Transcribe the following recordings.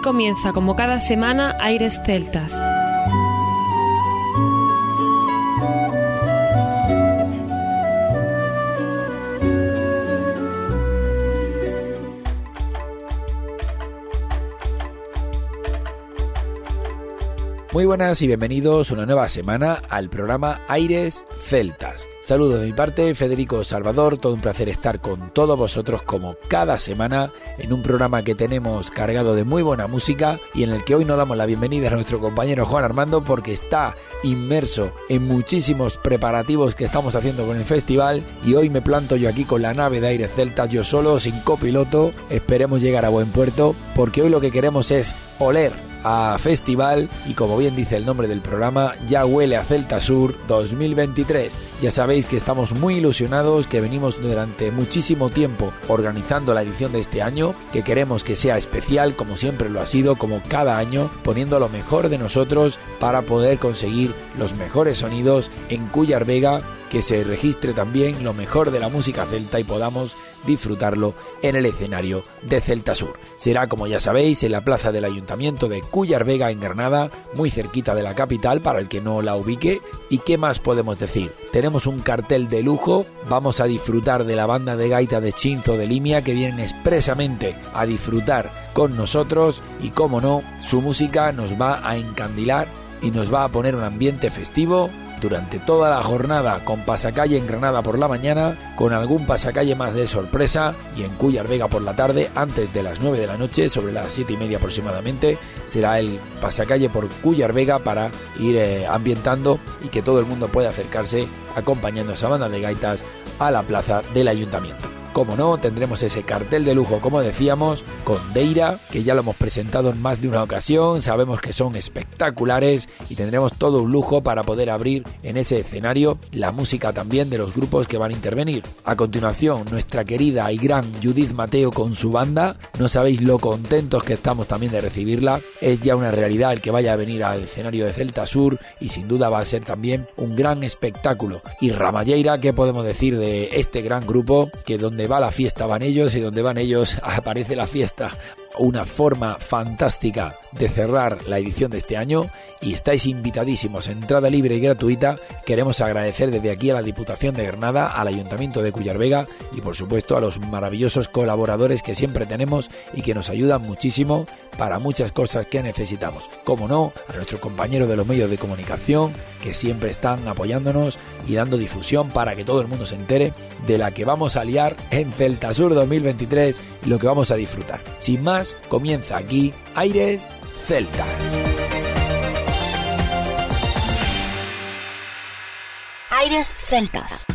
Comienza, como cada semana, Aires Celtas. Muy buenas y bienvenidos una nueva semana al programa Aires Celtas. Saludos de mi parte, Federico Salvador, todo un placer estar con todos vosotros como cada semana en un programa que tenemos cargado de muy buena música y en el que hoy nos damos la bienvenida a nuestro compañero Juan Armando porque está inmerso en muchísimos preparativos que estamos haciendo con el festival y hoy me planto yo aquí con la nave de Aires Celtas yo solo, sin copiloto, esperemos llegar a buen puerto porque hoy lo que queremos es oler festival y como bien dice el nombre del programa, ya huele a Celta Sur 2023. Ya sabéis que estamos muy ilusionados, que venimos durante muchísimo tiempo organizando la edición de este año, que queremos que sea especial como siempre lo ha sido, como cada año, poniendo lo mejor de nosotros para poder conseguir los mejores sonidos en Cuyar Vega que se registre también lo mejor de la música celta y podamos disfrutarlo en el escenario de Celta Sur. Será, como ya sabéis, en la plaza del Ayuntamiento de Cuyar Vega en Granada, muy cerquita de la capital para el que no la ubique. ¿Y qué más podemos decir? Tenemos un cartel de lujo, vamos a disfrutar de la banda de gaita de Chinzo de Limia que vienen expresamente a disfrutar con nosotros y, como no, su música nos va a encandilar y nos va a poner un ambiente festivo durante toda la jornada con pasacalle en Granada por la mañana, con algún pasacalle más de sorpresa y en Cuyar Vega por la tarde, antes de las 9 de la noche, sobre las 7 y media aproximadamente, será el pasacalle por Cuyar Vega para ir eh, ambientando y que todo el mundo pueda acercarse acompañando a esa banda de gaitas a la plaza del ayuntamiento. Como no, tendremos ese cartel de lujo, como decíamos, con Deira, que ya lo hemos presentado en más de una ocasión, sabemos que son espectaculares y tendremos todo un lujo para poder abrir en ese escenario la música también de los grupos que van a intervenir. A continuación, nuestra querida y gran Judith Mateo con su banda, no sabéis lo contentos que estamos también de recibirla, es ya una realidad el que vaya a venir al escenario de Celta Sur y sin duda va a ser también un gran espectáculo. Y Ramalleira, ¿qué podemos decir de este gran grupo que donde va la fiesta van ellos y donde van ellos aparece la fiesta. Una forma fantástica de cerrar la edición de este año y estáis invitadísimos, entrada libre y gratuita. Queremos agradecer desde aquí a la Diputación de Granada, al Ayuntamiento de Cuyar Vega y por supuesto a los maravillosos colaboradores que siempre tenemos y que nos ayudan muchísimo para muchas cosas que necesitamos. Como no, a nuestros compañeros de los medios de comunicación que siempre están apoyándonos y dando difusión para que todo el mundo se entere de la que vamos a liar en Celta Sur 2023 y lo que vamos a disfrutar. Sin más, comienza aquí Aires Celtas. Aires Celtas.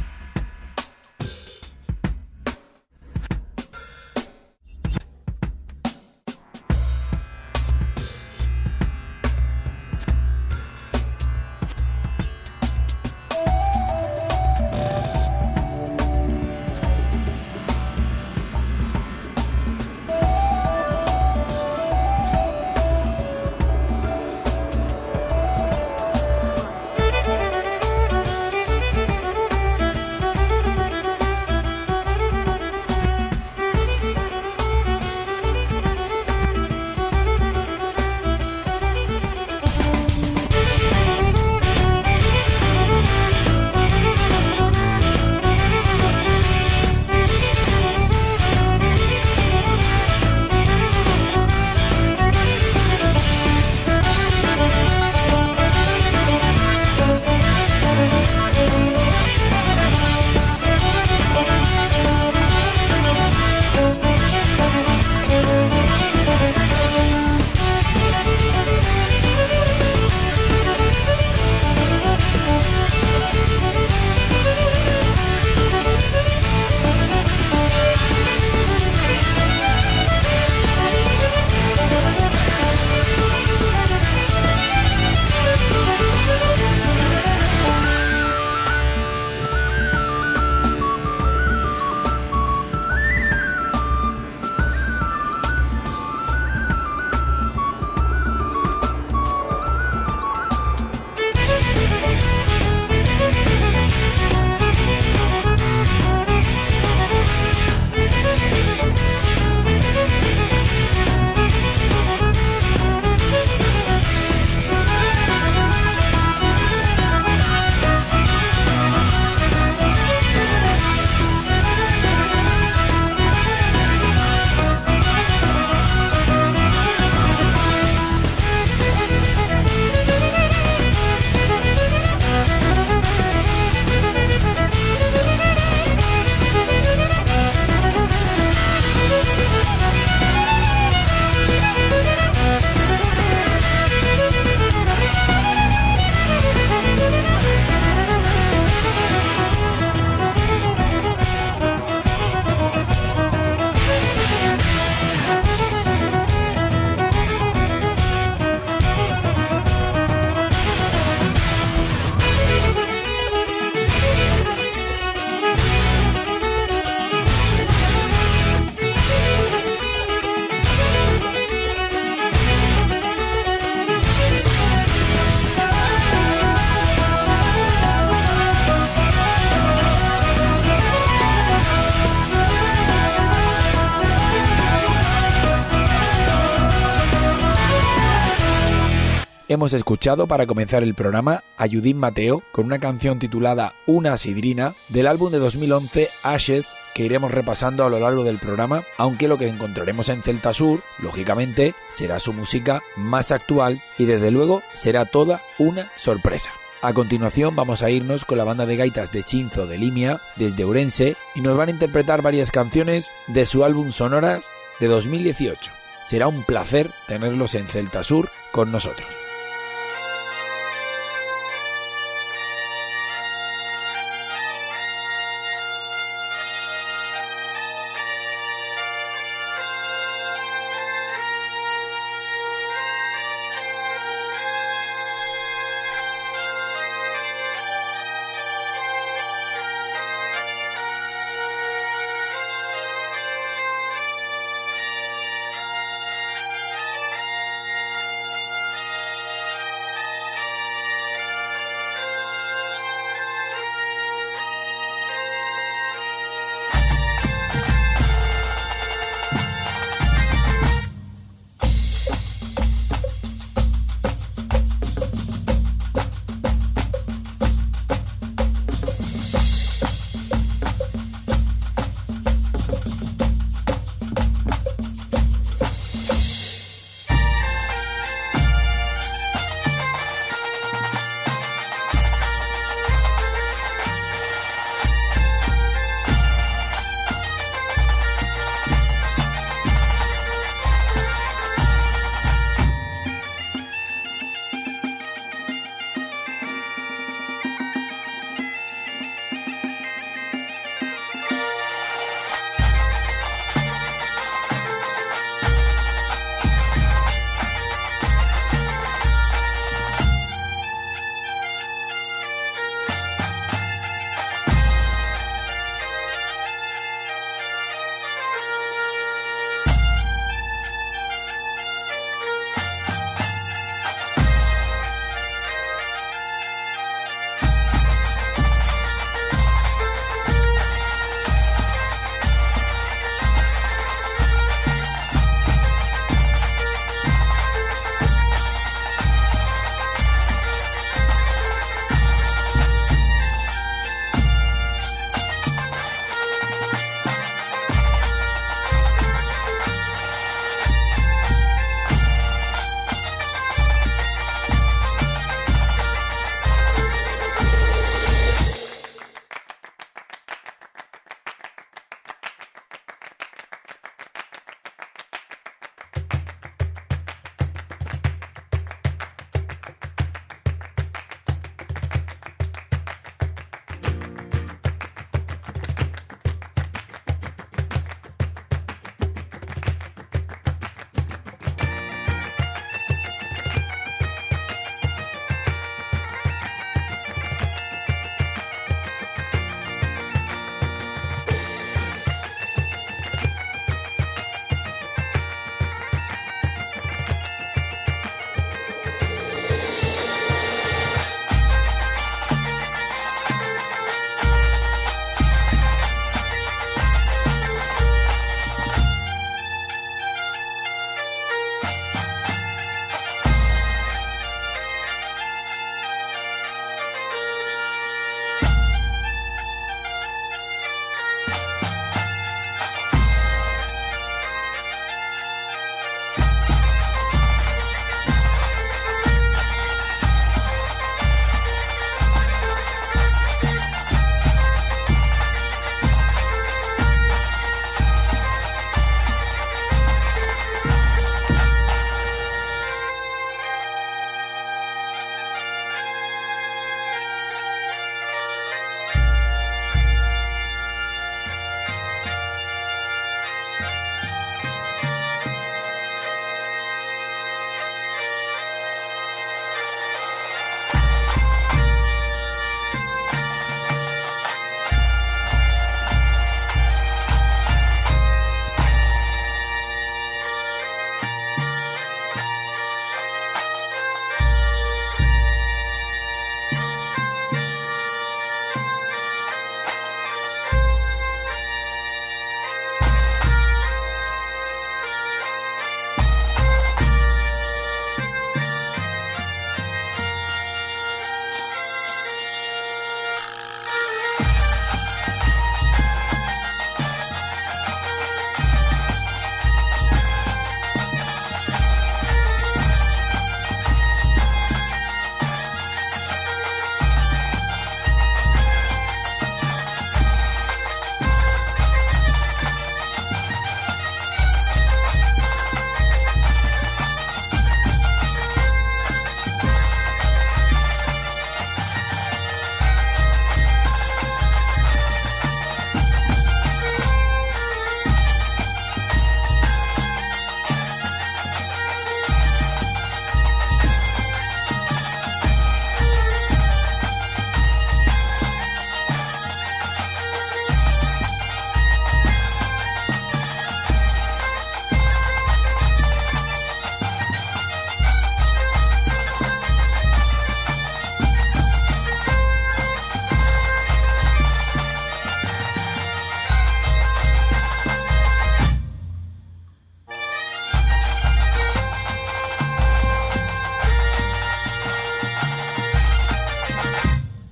Hemos escuchado para comenzar el programa a Judith Mateo con una canción titulada Una Sidrina del álbum de 2011 Ashes que iremos repasando a lo largo del programa, aunque lo que encontraremos en Celta Sur, lógicamente, será su música más actual y desde luego será toda una sorpresa. A continuación vamos a irnos con la banda de gaitas de Chinzo de Limia desde Urense y nos van a interpretar varias canciones de su álbum Sonoras de 2018. Será un placer tenerlos en Celta Sur con nosotros.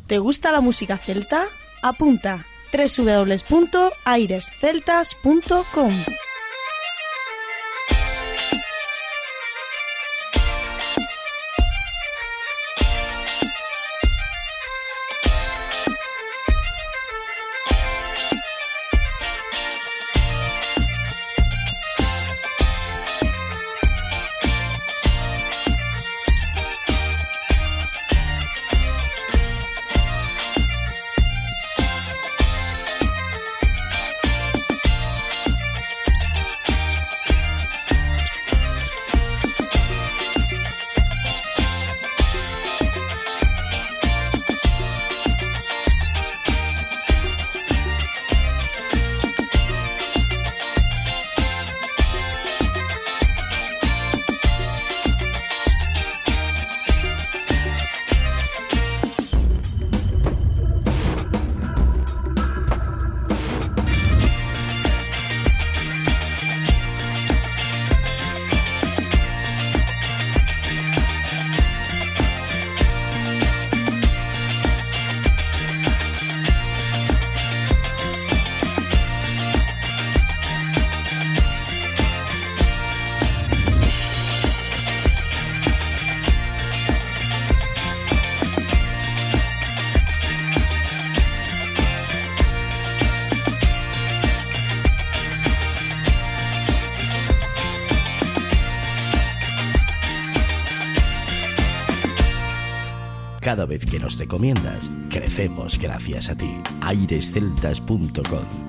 ¿Te gusta la música celta? Apunta www.airesceltas.com. Que nos recomiendas, crecemos gracias a ti. airesceltas.com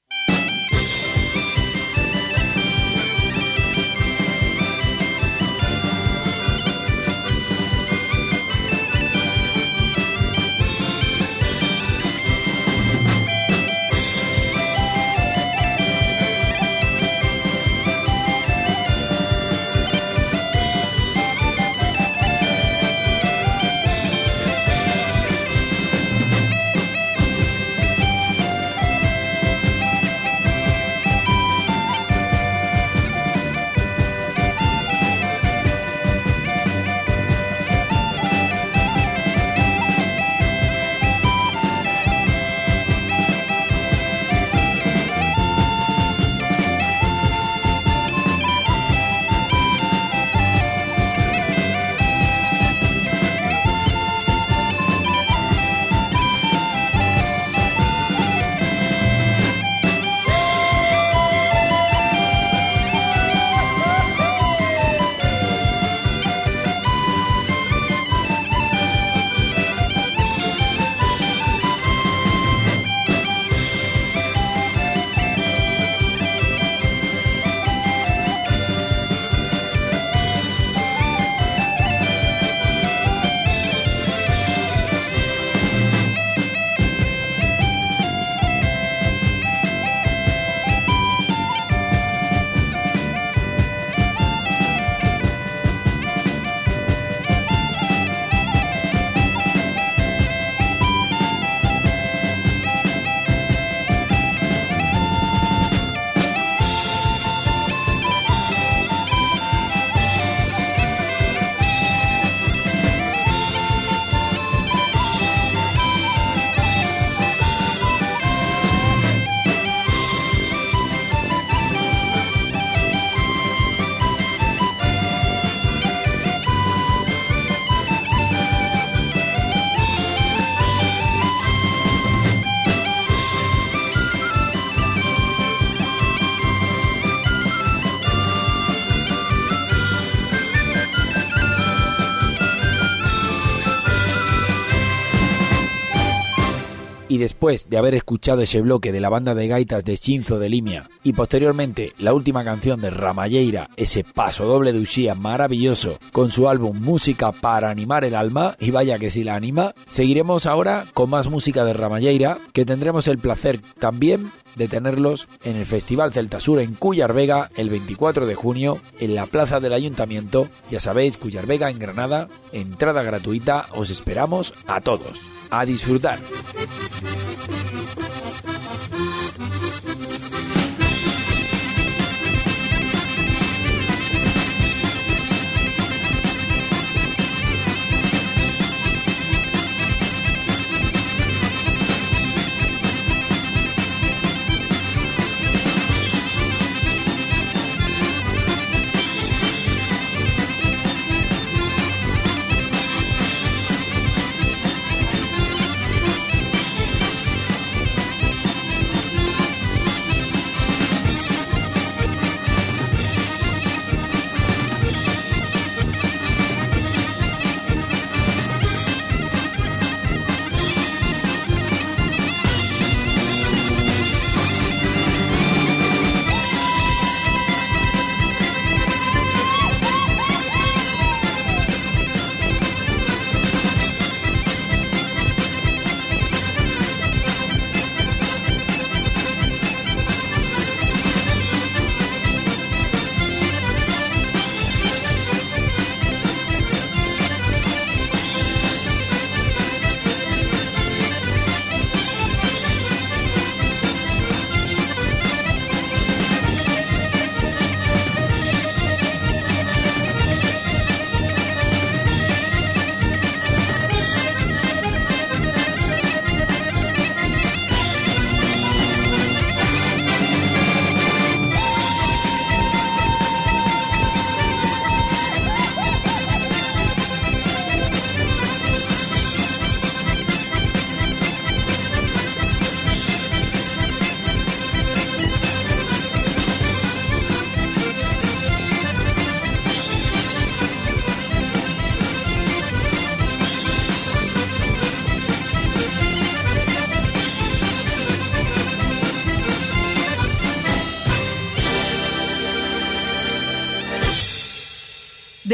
Después de haber escuchado ese bloque de la banda de gaitas de Chinzo de Limia y posteriormente la última canción de Ramalleira, ese paso doble de Uxía maravilloso con su álbum Música para animar el alma, y vaya que si la anima, seguiremos ahora con más música de Ramalleira que tendremos el placer también de tenerlos en el Festival Celta Sur en Cuyar Vega el 24 de junio en la Plaza del Ayuntamiento, ya sabéis, Cuyar Vega en Granada, entrada gratuita, os esperamos a todos a disfrutar.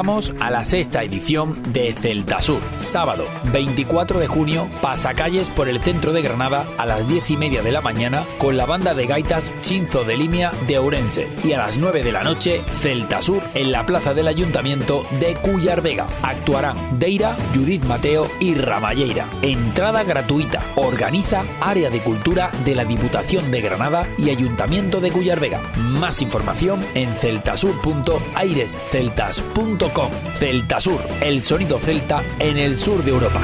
Invitamos la sexta edición de Celta Sur, sábado 24 de junio, pasacalles por el centro de Granada a las 10 y media de la mañana con la banda de gaitas Chinzo de Limia de Ourense y a las 9 de la noche Celta Sur en la plaza del Ayuntamiento de Cuyar Vega. Actuarán Deira, Judith Mateo y Ramalleira. Entrada gratuita. Organiza Área de Cultura de la Diputación de Granada y Ayuntamiento de Cuyar Vega. Más información en celtasur.airesceltas.com Celta Sur, el sonido celta en el sur de Europa.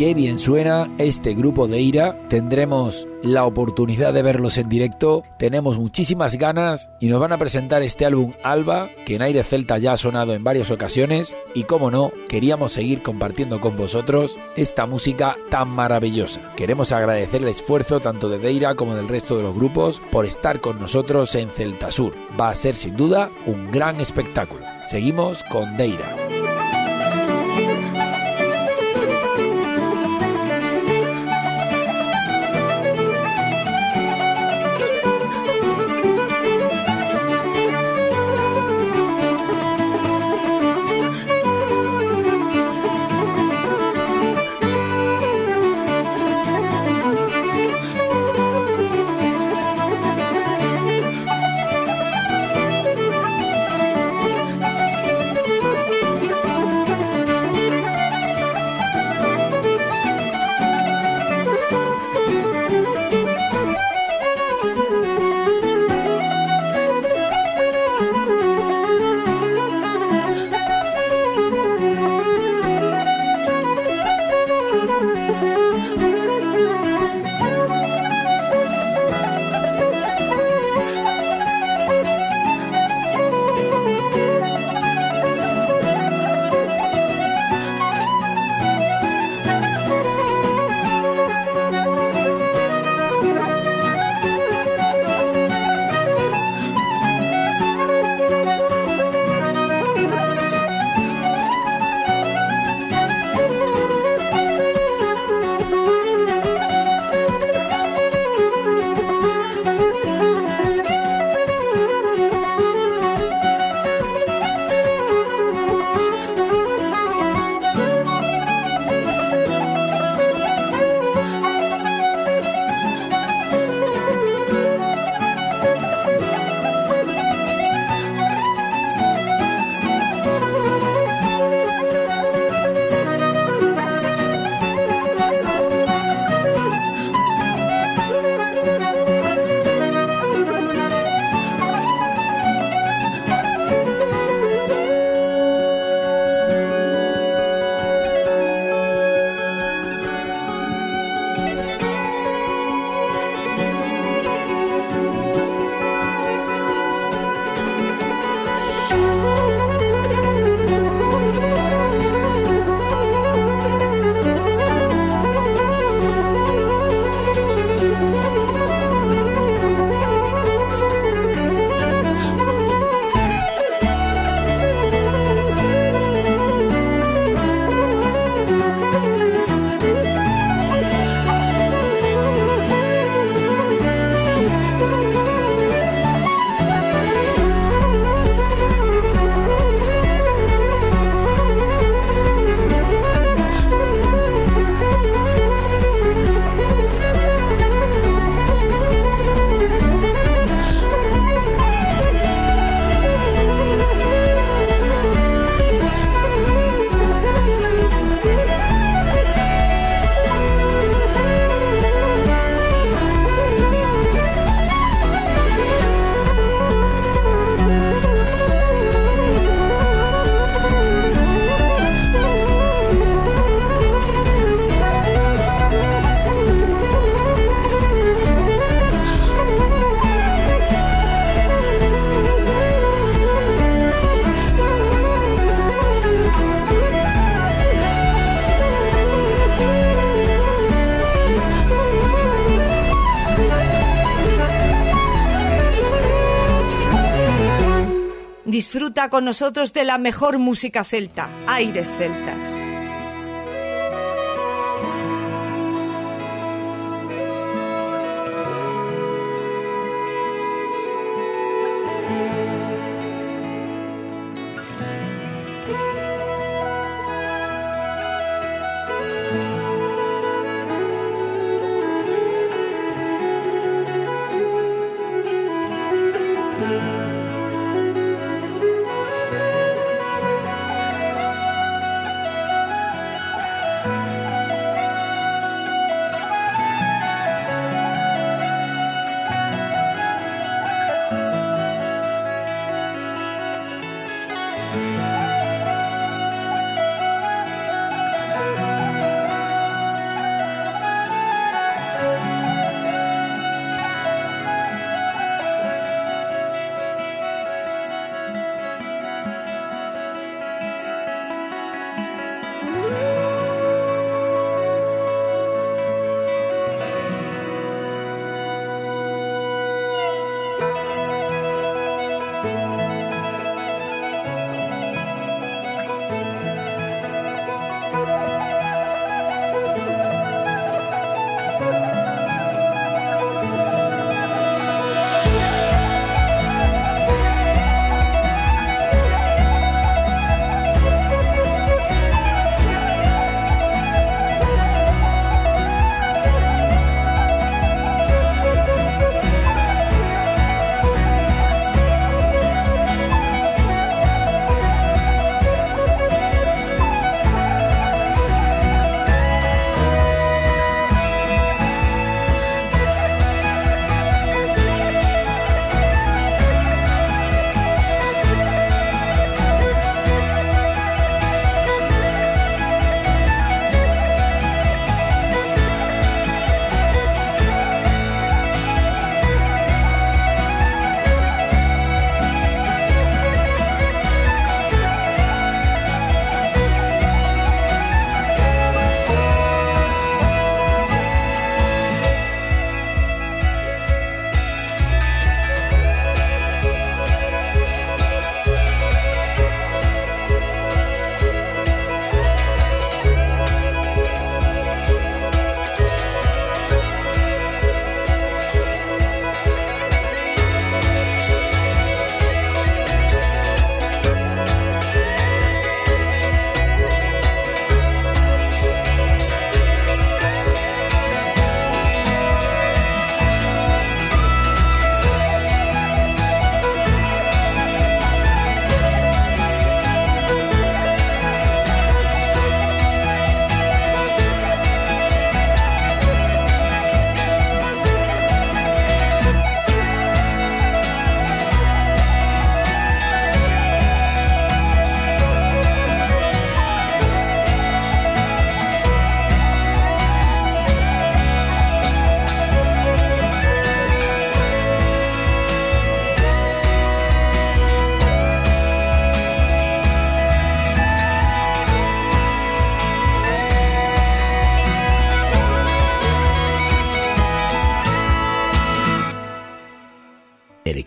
Qué bien suena este grupo de Ira. Tendremos la oportunidad de verlos en directo. Tenemos muchísimas ganas y nos van a presentar este álbum Alba, que en Aire Celta ya ha sonado en varias ocasiones. Y como no, queríamos seguir compartiendo con vosotros esta música tan maravillosa. Queremos agradecer el esfuerzo tanto de Deira como del resto de los grupos por estar con nosotros en Celta Sur. Va a ser sin duda un gran espectáculo. Seguimos con Deira. Con nosotros de la mejor música celta, Aires Celtas.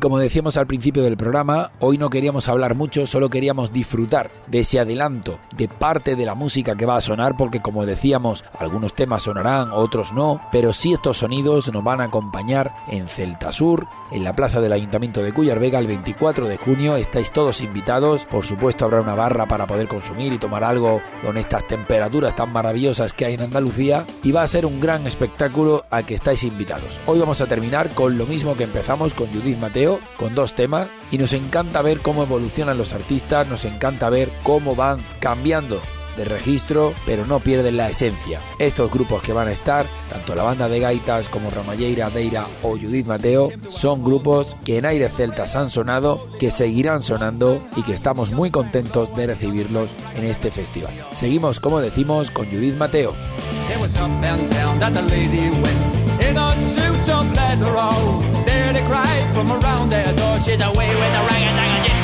Como decíamos al principio del programa, hoy no queríamos hablar mucho, solo queríamos disfrutar de ese adelanto, de parte de la música que va a sonar, porque como decíamos, algunos temas sonarán, otros no, pero sí estos sonidos nos van a acompañar en Celta Sur, en la plaza del Ayuntamiento de Cuyar Vega el 24 de junio. Estáis todos invitados, por supuesto habrá una barra para poder consumir y tomar algo con estas temperaturas tan maravillosas que hay en Andalucía y va a ser un gran espectáculo al que estáis invitados. Hoy vamos a terminar con lo mismo que empezamos con Judith Mateo con dos temas y nos encanta ver cómo evolucionan los artistas, nos encanta ver cómo van cambiando de registro, pero no pierden la esencia. Estos grupos que van a estar, tanto la banda de gaitas como Ramalleira, Deira o Judith Mateo, son grupos que en Aires Celtas han sonado, que seguirán sonando y que estamos muy contentos de recibirlos en este festival. Seguimos, como decimos, con Judith Mateo. up led her. There they cry from around their door, she's away with the rag-a-dagger.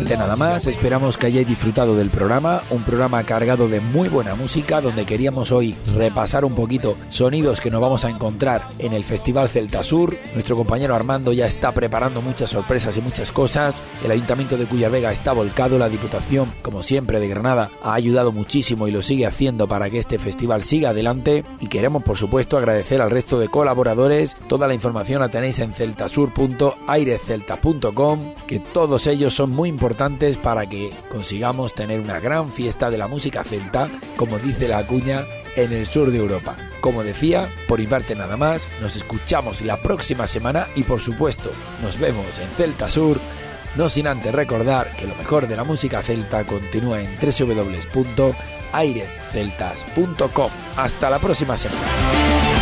Nada más, esperamos que hayáis disfrutado del programa, un programa cargado de muy buena música donde queríamos hoy repasar un poquito sonidos que nos vamos a encontrar en el Festival Celta Sur. Nuestro compañero Armando ya está preparando muchas sorpresas y muchas cosas. El Ayuntamiento de Cuya Vega está volcado, la Diputación, como siempre de Granada, ha ayudado muchísimo y lo sigue haciendo para que este festival siga adelante y queremos por supuesto agradecer al resto de colaboradores. Toda la información la tenéis en celtasur.airecelta.com, que todos ellos son muy importantes para que consigamos tener una gran fiesta de la música celta, como dice la cuña, en el sur de Europa. Como decía, por mi parte nada más, nos escuchamos la próxima semana y por supuesto nos vemos en Celta Sur, no sin antes recordar que lo mejor de la música celta continúa en www.airesceltas.com. Hasta la próxima semana.